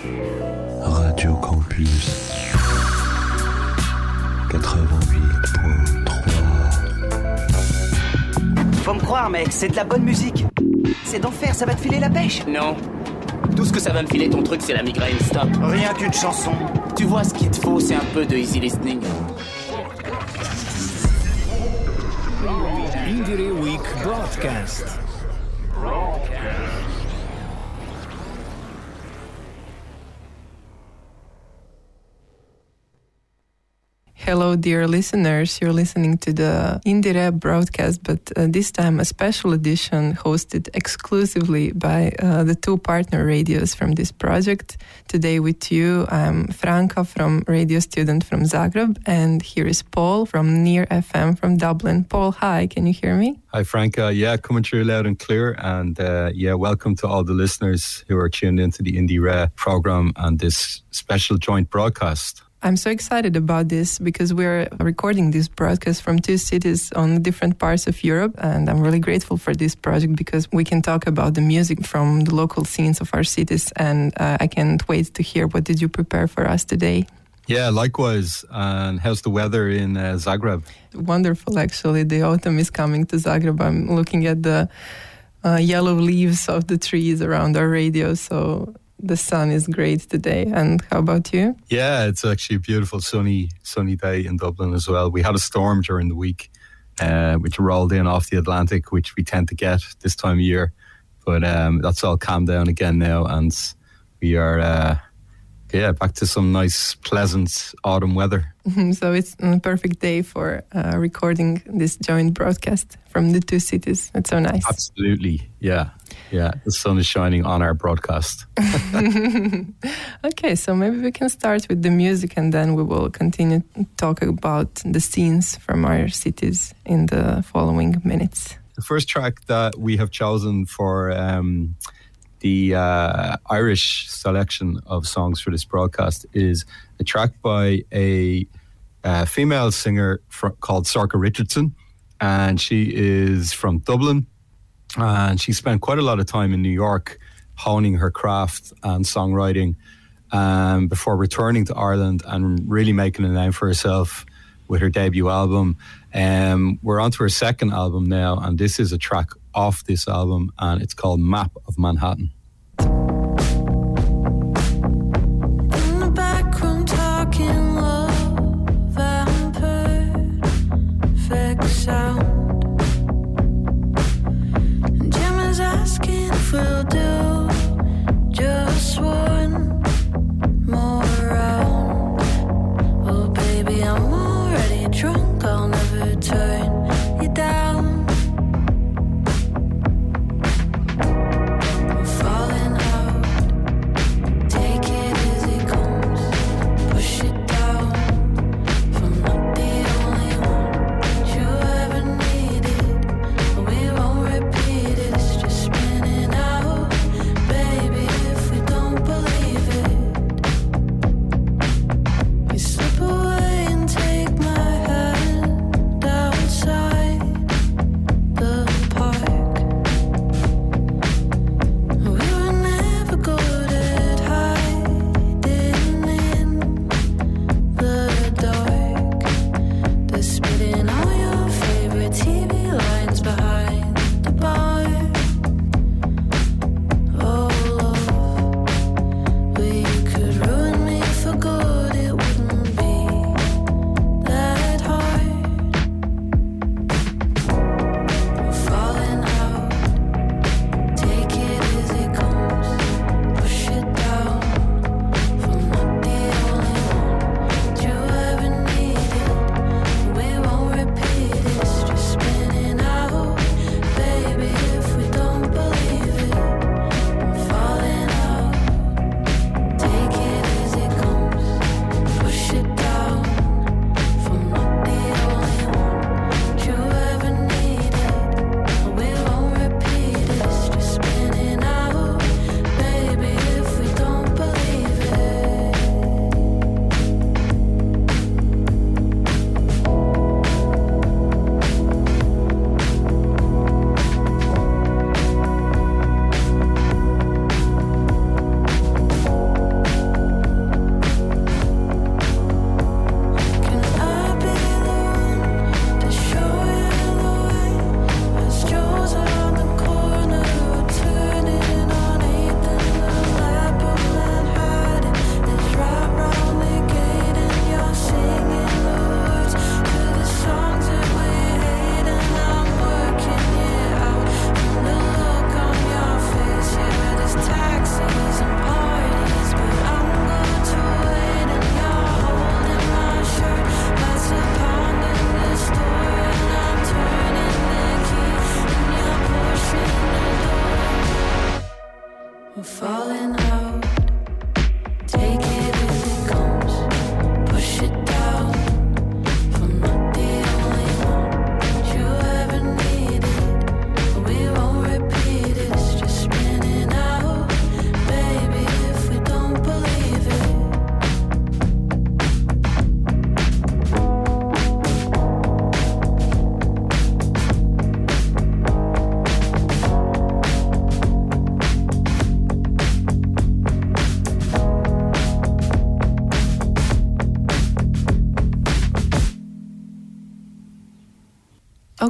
Radio Campus 88.3 Faut me croire, mec, c'est de la bonne musique. C'est d'enfer, ça va te filer la pêche. Non. Tout ce que ça va me filer ton truc, c'est la migraine. Stop. Rien qu'une chanson. Tu vois, ce qu'il te faut, c'est un peu de easy listening. Indire Week Broadcast. Hello, dear listeners. You're listening to the Indire broadcast, but uh, this time a special edition hosted exclusively by uh, the two partner radios from this project. Today, with you, I'm Franca from Radio Student from Zagreb, and here is Paul from Near FM from Dublin. Paul, hi, can you hear me? Hi, Franca. Yeah, coming through loud and clear. And uh, yeah, welcome to all the listeners who are tuned into the Indie program and this special joint broadcast. I'm so excited about this because we're recording this broadcast from two cities on different parts of Europe. And I'm really grateful for this project because we can talk about the music from the local scenes of our cities. And uh, I can't wait to hear what did you prepare for us today. Yeah, likewise. And how's the weather in uh, Zagreb? Wonderful, actually. The autumn is coming to Zagreb. I'm looking at the uh, yellow leaves of the trees around our radio. So the sun is great today. And how about you? Yeah, it's actually a beautiful sunny sunny day in Dublin as well. We had a storm during the week, uh, which rolled in off the Atlantic, which we tend to get this time of year. But um, that's all calmed down again now, and we are. Uh, yeah, back to some nice, pleasant autumn weather. so it's a perfect day for uh, recording this joint broadcast from the two cities. It's so nice. Absolutely, yeah, yeah. The sun is shining on our broadcast. okay, so maybe we can start with the music, and then we will continue talking about the scenes from our cities in the following minutes. The first track that we have chosen for. Um, the uh, Irish selection of songs for this broadcast is a track by a, uh, female singer fr- called Sorcha Richardson, and she is from Dublin, and she spent quite a lot of time in New York honing her craft and songwriting um, before returning to Ireland and really making a name for herself with her debut album. Um, we're on to her second album now, and this is a track off this album, and it's called Map of Manhattan.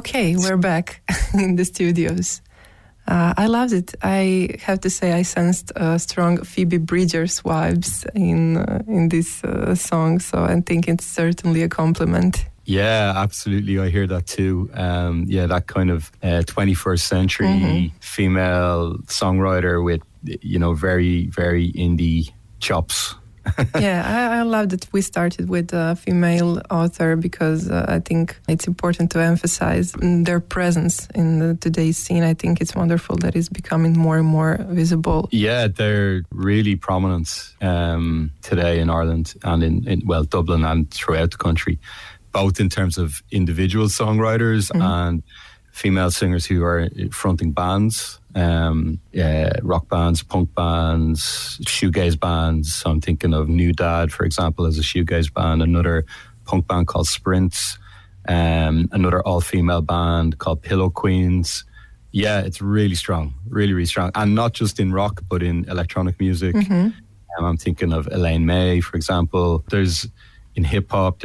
Okay, we're back in the studios. Uh, I loved it. I have to say, I sensed uh, strong Phoebe Bridgers vibes in uh, in this uh, song, so I think it's certainly a compliment. Yeah, absolutely. I hear that too. Um, yeah, that kind of 21st uh, century mm-hmm. female songwriter with you know very very indie chops yeah, I, I, love that we started with a female author because uh, I think it's important to emphasize their presence in the, today's scene. I think it's wonderful that it's becoming more and more visible. Yeah, they're really prominent um, today in Ireland and in, in, well, Dublin and throughout the country, both in terms of individual songwriters mm-hmm. and female singers who are fronting bands, um, yeah, rock bands, punk bands, shoegaze bands. So I'm thinking of New Dad, for example, as a shoegaze band, another punk band called Sprints, um, another all female band called Pillow Queens. Yeah, it's really strong, really, really strong. And not just in rock, but in electronic music. Mm-hmm. Um, I'm thinking of Elaine Mai, for example. There's in hip hop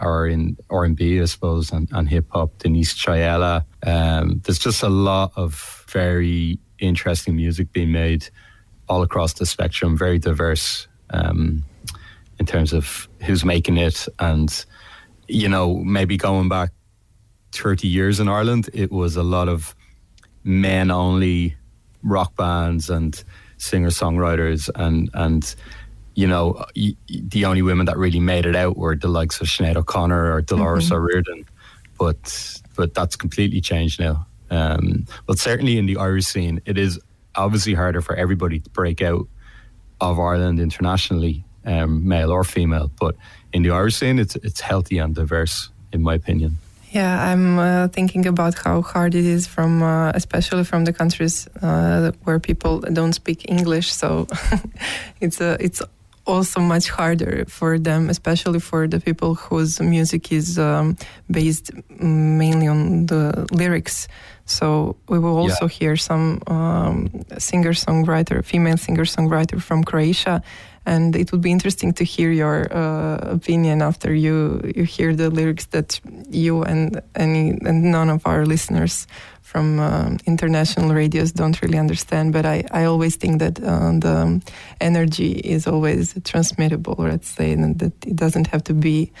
or in R and B, I suppose, and, and hip hop, Denise Chaila. Um, there's just a lot of very interesting music being made all across the spectrum, very diverse um, in terms of who's making it, and you know, maybe going back 30 years in Ireland, it was a lot of men only rock bands and singer songwriters and and you know, the only women that really made it out were the likes of Sinead O'Connor or Dolores mm-hmm. O'Riordan. But but that's completely changed now. Um, but certainly in the Irish scene, it is obviously harder for everybody to break out of Ireland internationally, um, male or female. But in the Irish scene, it's it's healthy and diverse, in my opinion. Yeah, I'm uh, thinking about how hard it is from, uh, especially from the countries uh, where people don't speak English. So it's a, it's also much harder for them, especially for the people whose music is um, based mainly on the lyrics. So we will also yeah. hear some um, singer-songwriter, female singer-songwriter from Croatia, and it would be interesting to hear your uh, opinion after you you hear the lyrics that you and any and none of our listeners from uh, international radios don't really understand. But I, I always think that uh, the energy is always transmittable, let's say, and that it doesn't have to be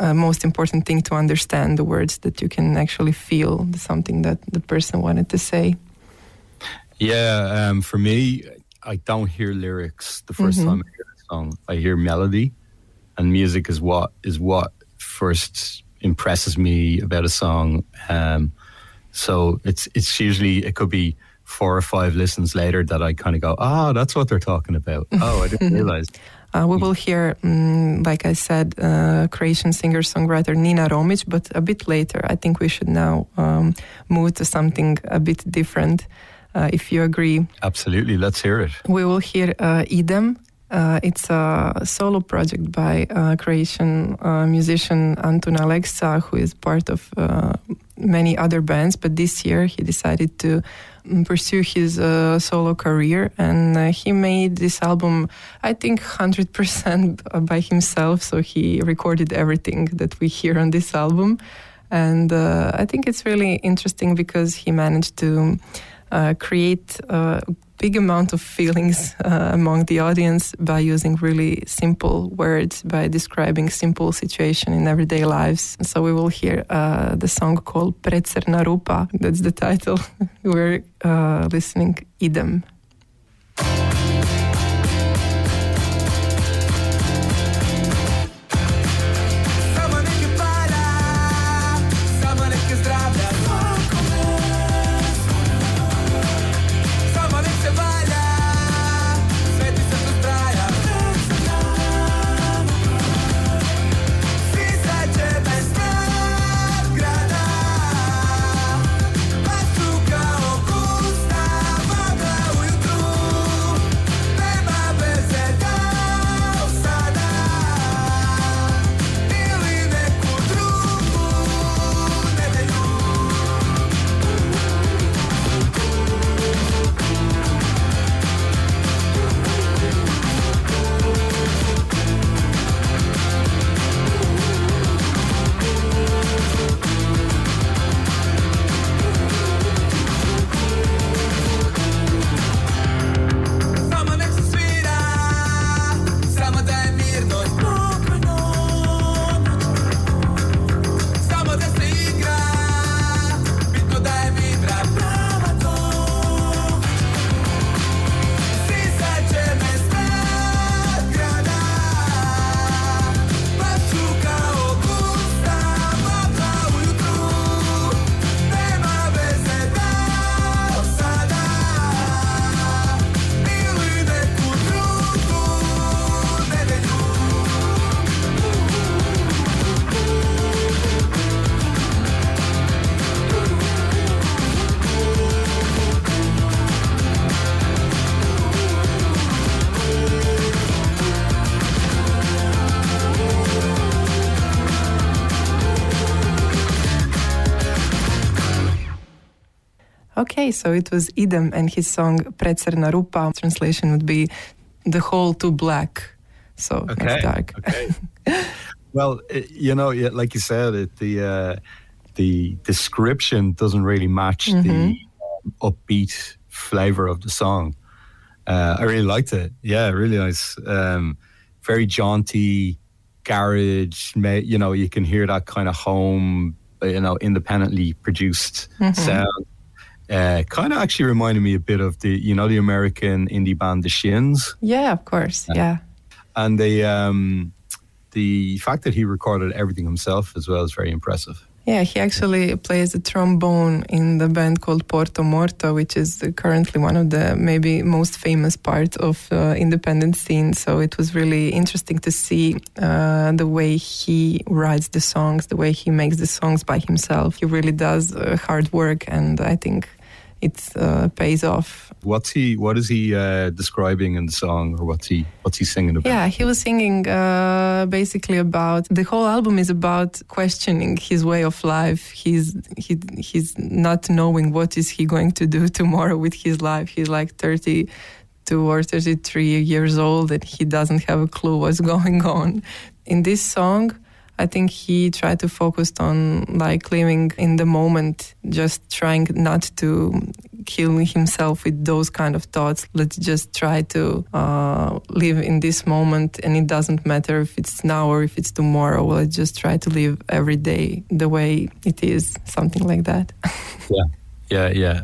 uh, most important thing to understand the words that you can actually feel something that the person wanted to say. Yeah, um, for me, I don't hear lyrics the 1st mm-hmm. time I hear a song. I hear melody, and music is what is what first impresses me about a song. Um, so it's it's usually it could be four or five listens later that I kind of go, ah, oh, that's what they're talking about. Oh, I didn't realize. Uh, we will hear, um, like I said, uh, Croatian singer songwriter Nina Romic, but a bit later. I think we should now um, move to something a bit different, if you agree. Absolutely, let's hear it. We will hear uh, Idem. Uh, it's a solo project by uh, Croatian musician Antun Alexa, who is part of many other bands, but this year he decided to mm, pursue his uh, solo career and uh, he made this album i think 100% by himself so he recorded everything that we hear on this album and uh, i think it's really interesting because he managed to uh, create a big amount of feelings uh, among the audience by using really simple words, by describing simple situation in everyday lives. So we will hear uh, the song called Precrna Rupa. That's the title. We're uh, listening Idem. Okay, so it was Idem and his song Precrna Rupa. Translation would be the whole too black. So okay. it's dark. Okay. well, you know, like you said, it, the uh, the description doesn't really match mm-hmm. the um, upbeat flavor of the song. Uh, I really liked it. Yeah, really nice. Um, very jaunty, garage. You know, you can hear that kind of home, you know, independently produced mm-hmm. sound. Uh, kind of actually reminded me a bit of the, you know, the American indie band The Shins. Yeah, of course. Yeah. And the um, the fact that he recorded everything himself as well is very impressive. Yeah, he actually plays the trombone in the band called Porto Morto, which is currently one of the maybe most famous parts of uh, independent scene. So it was really interesting to see uh, the way he writes the songs, the way he makes the songs by himself. He really does uh, hard work, and I think it uh, pays off. What's he? What is he uh, describing in the song, or what's he? What's he singing about? Yeah, he was singing uh, basically about the whole album is about questioning his way of life. He's he he's not knowing what is he going to do tomorrow with his life. He's like thirty two or 33 years old and he doesn't have a clue what's going on. In this song, I think he tried to focus on like living in the moment, just trying not to kill himself with those kind of thoughts. Let's just try to uh, live in this moment, and it doesn't matter if it's now or if it's tomorrow. Let's just try to live every day the way it is, something like that. yeah, yeah, yeah,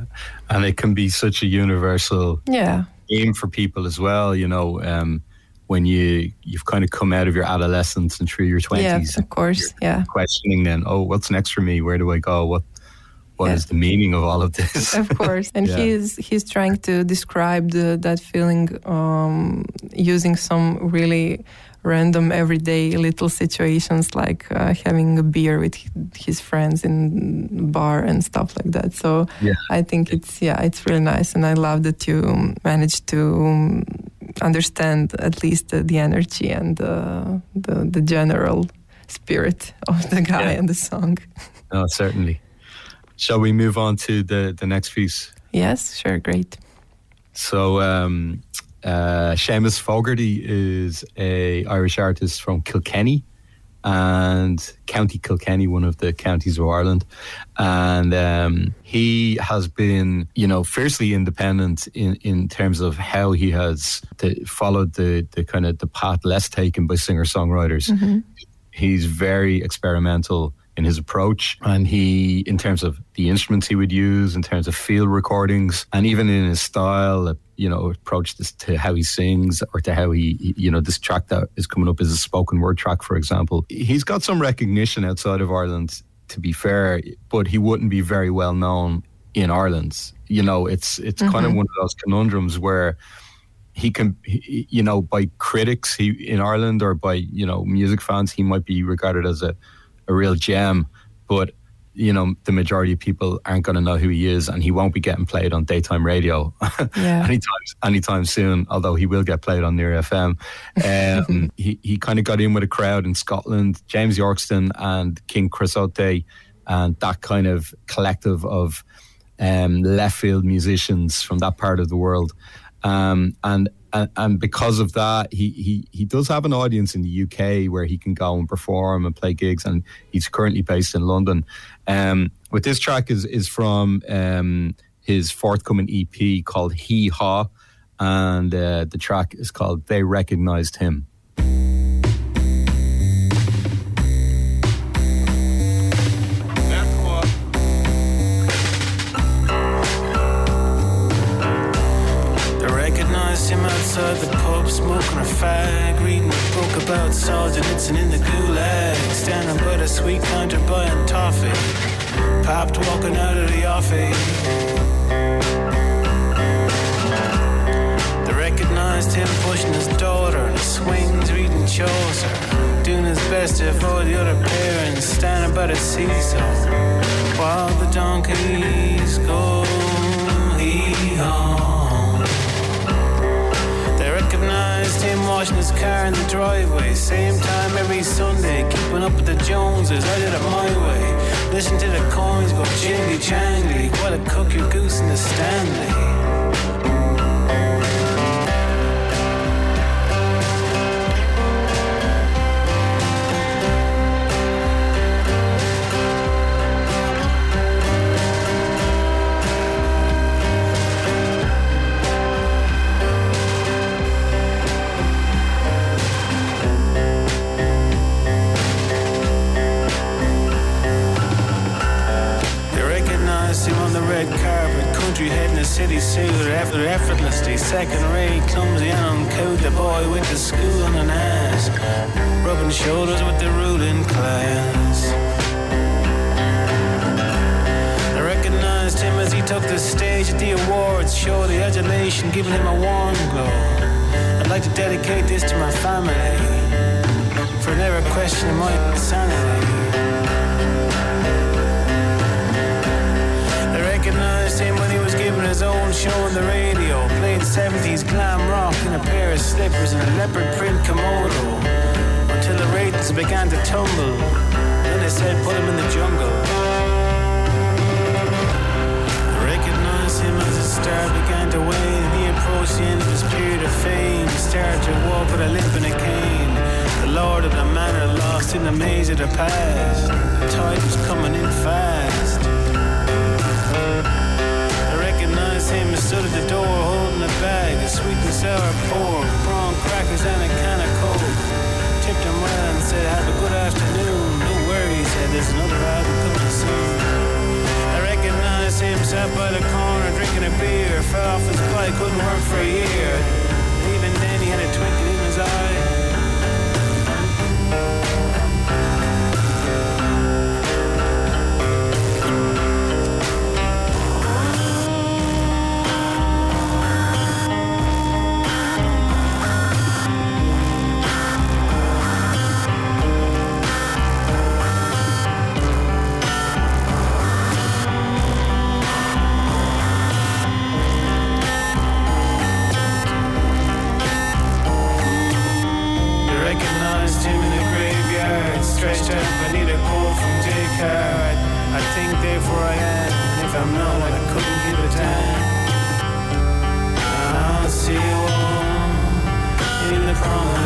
and it can be such a universal yeah aim for people as well. You know. Um, when you you've kind of come out of your adolescence and through your twenties. Yeah, of course. Yeah. Questioning then, oh, what's next for me? Where do I go? What what yeah. is the meaning of all of this? Of course, and yeah. he's he's trying to describe the, that feeling um, using some really random everyday little situations like uh, having a beer with his friends in bar and stuff like that so yeah. i think it's yeah it's really nice and i love that you managed to understand at least the, the energy and uh, the the general spirit of the guy yeah. and the song. No, certainly. Shall we move on to the the next piece? Yes, sure, great. So um, uh, Seamus Fogarty is a Irish artist from Kilkenny and County Kilkenny, one of the counties of Ireland. And um, he has been, you know, fiercely independent in, in terms of how he has the, followed the, the kind of the path less taken by singer songwriters. Mm-hmm. He's very experimental in his approach and he in terms of the instruments he would use in terms of field recordings and even in his style you know approach this to how he sings or to how he you know this track that is coming up is a spoken word track for example he's got some recognition outside of Ireland to be fair but he wouldn't be very well known in Ireland you know it's it's mm-hmm. kind of mm-hmm. one of those conundrums where he can he, you know by critics he in Ireland or by you know music fans he might be regarded as a a real gem but you know the majority of people aren't going to know who he is and he won't be getting played on daytime radio. Yeah. anytime anytime soon although he will get played on near fm um, he, he kind of got in with a crowd in scotland. James yorkston and king creosote and that kind of collective of um, left field musicians from that part of the world um, and and, and because of that, he, he he does have an audience in the UK where he can go and perform and play gigs, and he's currently based in London. Um, but this track is is from um, his forthcoming EP called Hee Haw, and uh, the track is called They Recognized Him. Outside the pub, smoking a fag, reading a book about Solzhenitsyn in the gulag, standing by the sweet counter buying toffee, popped walking out of the office. They recognized him pushing his daughter the swings, reading Chaucer, doing his best to avoid the other parents, standing by the seesaw, while the donkeys go. He on recognized him washing his car in the driveway. Same time every Sunday, keeping up with the Joneses. I did it my way. Listen to the coins go jingly jangly. What a cook your goose in the Stanley. City suit, effort, effortlessly, second rate, clumsy and uncouth. The boy went to school on an ass, rubbing shoulders with the ruling class. I recognized him as he took the stage at the awards show, the adulation giving him a warm glow. I'd like to dedicate this to my family for never questioning my sanity. I recognized him when he giving his own show on the radio, playing 70s glam rock in a pair of slippers and a leopard print kimono. Until the ratings began to tumble, then they said put him in the jungle. I recognized him as the star began to wane, he approached the end of his period of fame. He started to walk with a limp and a cane. The lord of the manor lost in the maze of the past. The tide was coming in fast. Stood at the door holding a bag of sweet and sour pork, prawn crackers, and a can of coke. Tipped him well and said, Have a good afternoon. No worries, said there's another album coming soon. I recognized him sat by the corner drinking a beer, fell off his bike, couldn't work for a year. I couldn't give a damn. I'll see you all in the promised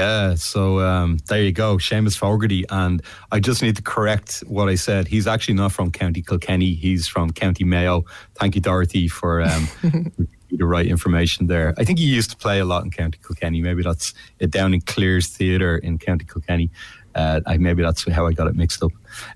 Yeah, so um, there you go, Seamus Fogarty. And I just need to correct what I said. He's actually not from County Kilkenny, he's from County Mayo. Thank you, Dorothy, for um, the right information there. I think he used to play a lot in County Kilkenny. Maybe that's it down in Cleere's Theatre in County Kilkenny. Uh, I, maybe that's how I got it mixed up.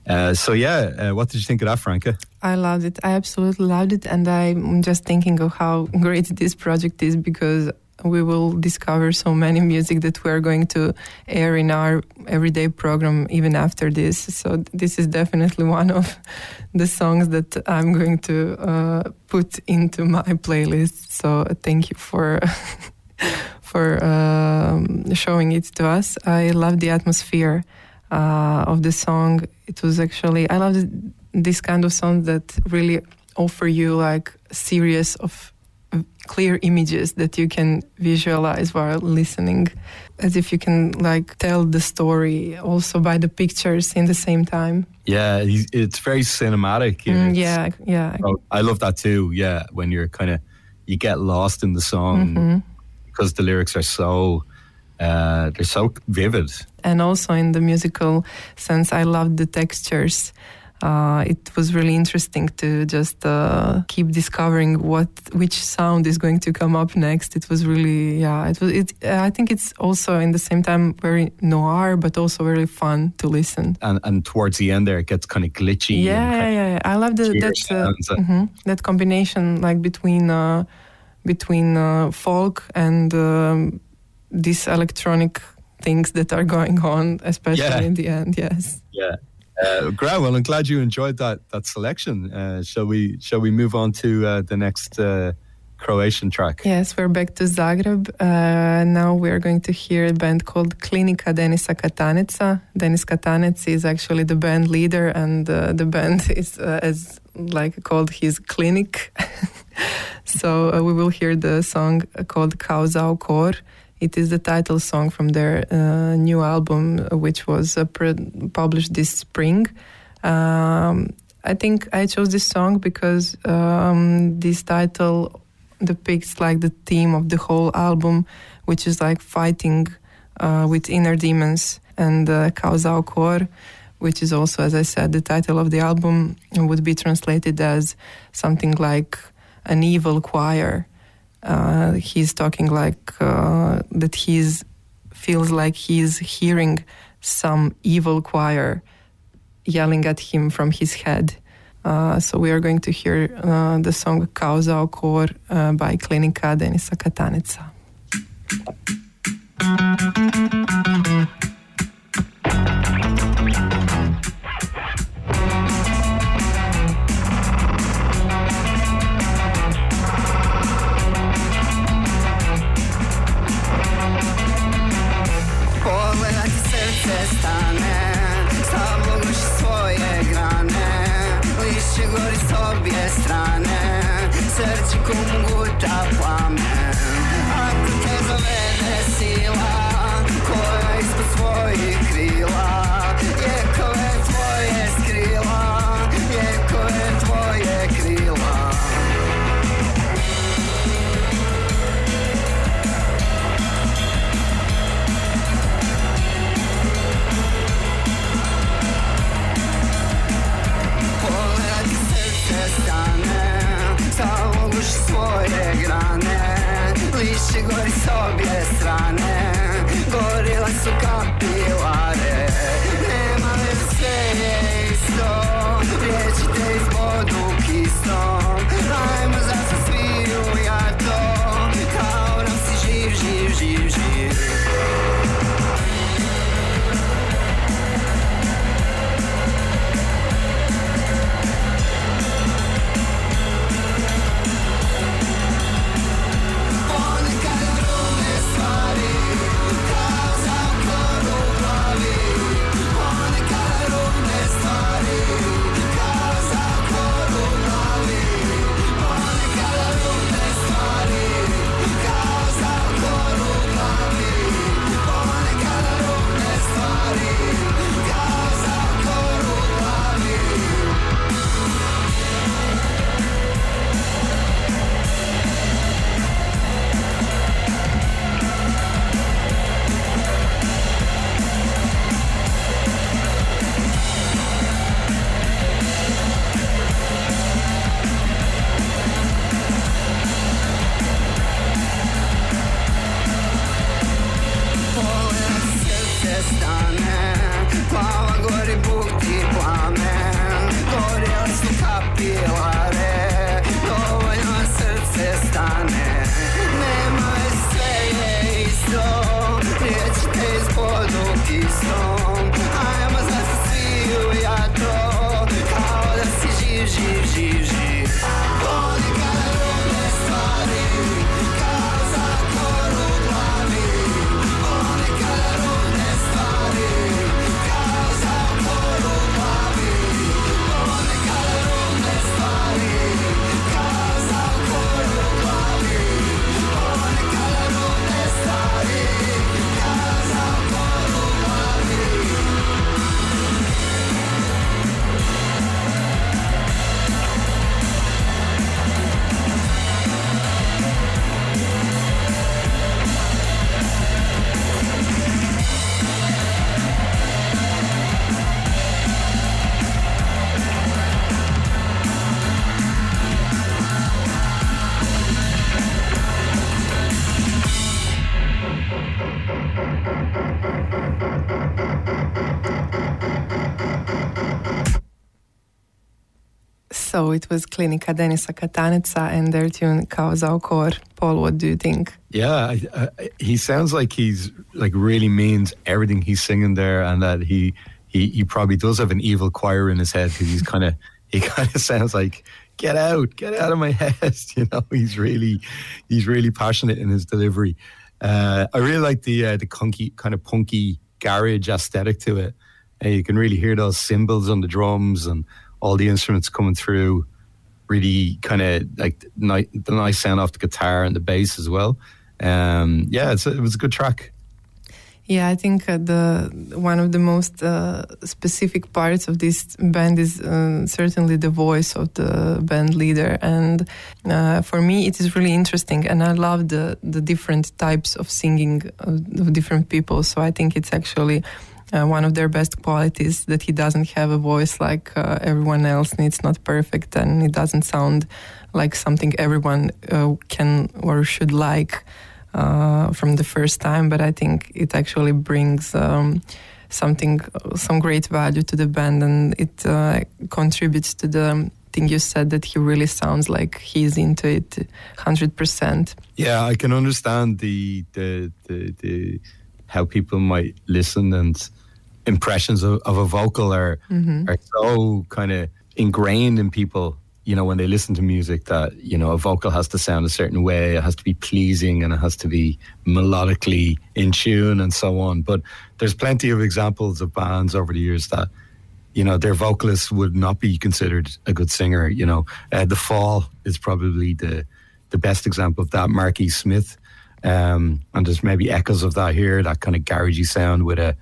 Uh, so, yeah, uh, what did you think of that, Franca? I loved it. I absolutely loved it. And I'm just thinking of how great this project is because we will discover so many music that we are going to air in our everyday program even after this. So this is definitely one of the songs that I'm going to uh, put into my playlist. So thank you for for um, showing it to us. I love the atmosphere uh, of the song. It was actually I love this kind of songs that really offer you like series of clear images that you can visualize while listening as if you can like tell the story also by the pictures in the same time Yeah, it's very cinematic. Mm, yeah yeah Oh, I love that too. Yeah, when you're kind of you get lost in the song Mhm. because the lyrics are so uh, they're so vivid. and also in the musical sense i love the textures uh, it was really interesting to just uh, keep discovering what which sound is going to come up next. It was really yeah. It was it. I think it's also in the same time very noir, but also very fun to listen. And and towards the end there, it gets kind of glitchy. Yeah, yeah, yeah. I love the, that uh, mm-hmm, that combination, like between uh, between uh, folk and um, these electronic things that are going on, especially yeah. in the end. Yes. Yeah. Uh, great. Well, I'm glad you enjoyed that that selection. Uh, shall we shall we move on to uh, the next uh, Croatian track? Yes, we're back to Zagreb. Uh, now we are going to hear a band called Klinika Denisa Kataneca. Denis Katanec is actually the band leader, and uh, the band is as like called his clinic. so we will hear the song called Kauzao Kor. It is the title song from their uh, new album, which was uh, published this spring. Um, I think I chose this song because um, this title depicts like the theme of the whole album, which is like fighting uh, with inner demons and uh, Kauzao Kor, which is also, as I said, the title of the album would be translated as something like an evil choir uh, he's talking like uh, that he's feels like he's hearing some evil choir yelling at him from his head. Uh, so we are going to hear uh, the song Kauzao Kor uh, by Klinika Denisa Kataneca. So it was Klinika Denisa Kataneca and their tune Kao Zaokor. Paul, what do you think? Yeah, I, I, he sounds like he's like really means everything he's singing there, and that he he, he probably does have an evil choir in his head because he's kind of he kind of sounds like get out, get out of my head. You know, he's really he's really passionate in his delivery. Uh, I really like the uh, the kunky kind of punky garage aesthetic to it. And you can really hear those cymbals on the drums and all the instruments coming through. Really, kind of like ni- the nice sound off the guitar and the bass as well. Um, yeah, a, it was a good track. Yeah, I think uh, the one of the most uh, specific parts of this band is uh, certainly the voice of the band leader, and uh, for me, it is really interesting, and I love the the different types of singing of, of different people. So I think it's actually. Uh, one of their best qualities that he doesn't have a voice like uh, everyone else and it's not perfect and it doesn't sound like something everyone can or should like uh, from the first time, but I think it actually brings um, something, some great value to the band, and it uh, contributes to the thing you said that he really sounds like he's into it 100%. Yeah, I can understand the the the, the how people might listen and impressions of, of a vocal are mm-hmm. are so kind of ingrained in people you know, when they listen to music that, you know, a vocal has to sound a certain way, it has to be pleasing and it has to be melodically in tune and so on. But there's plenty of examples of bands over the years that, you know, their vocalist would not be considered a good singer. You know, uh, The Fall is probably the, the best example of that. Marky Smith. Um, and there's maybe echoes of that here, that kind of garagey sound with a,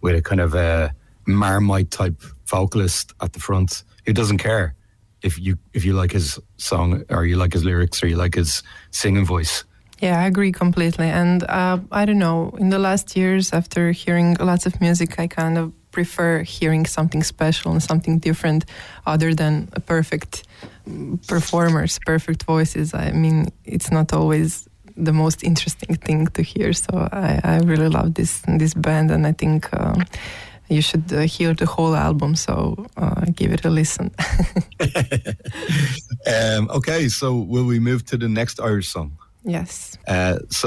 with a kind of a marmite type vocalist at the front who doesn't care if you if you like his song or you like his lyrics or you like his singing voice. Yeah, I agree completely. And uh, I don't know, in the last years, after hearing lots of music, I kind of prefer hearing something special and something different other than a perfect performers, perfect voices. I mean, it's not always the most interesting thing to hear. So I, I really love this this band, and I think. Uh, you should uh, hear the whole album. So uh, give it a listen. um, okay, so will we move to the next Irish song? Yes. Uh, so